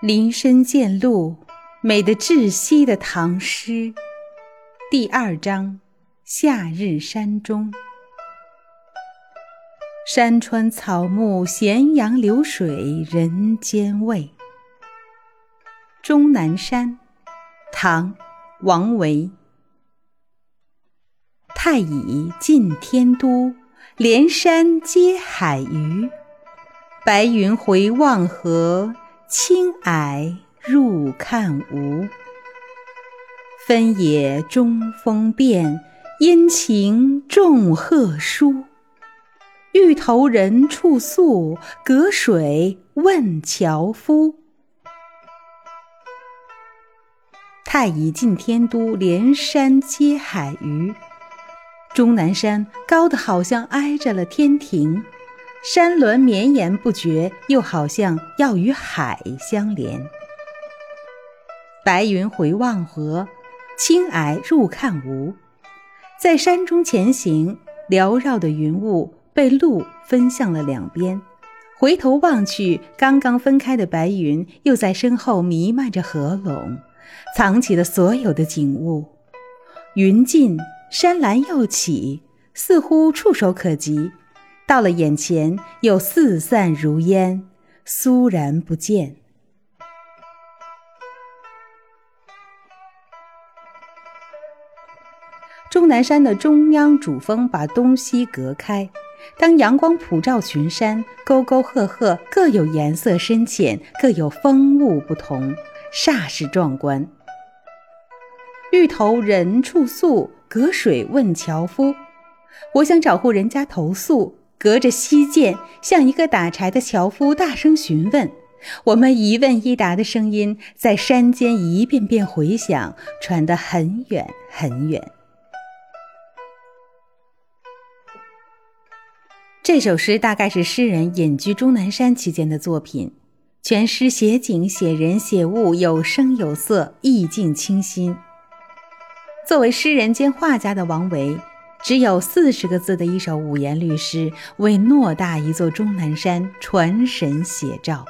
林深见鹿，美得窒息的唐诗。第二章：夏日山中。山川草木，咸阳流水人间味。终南山，唐·王维。太乙近天都，连山接海隅。白云回望合。青霭入看无，分野中风变，阴晴众鹤殊。欲投人处宿，隔水问樵夫。太乙近天都，连山接海隅。终南山高的好像挨着了天庭。山峦绵延不绝，又好像要与海相连。白云回望合，青霭入看无。在山中前行，缭绕的云雾被路分向了两边。回头望去，刚刚分开的白云又在身后弥漫着合拢，藏起了所有的景物。云尽山岚又起，似乎触手可及。到了眼前，又四散如烟，肃然不见。终南山的中央主峰把东西隔开，当阳光普照群山，沟沟壑壑各有颜色深浅，各有风物不同，煞是壮观。欲投人处宿，隔水问樵夫。我想找户人家投宿。隔着溪涧，向一个打柴的樵夫大声询问。我们一问一答的声音在山间一遍遍回响，传得很远很远。这首诗大概是诗人隐居终南山期间的作品，全诗写景、写人、写物，有声有色，意境清新。作为诗人兼画家的王维。只有四十个字的一首五言律诗，为偌大一座终南山传神写照。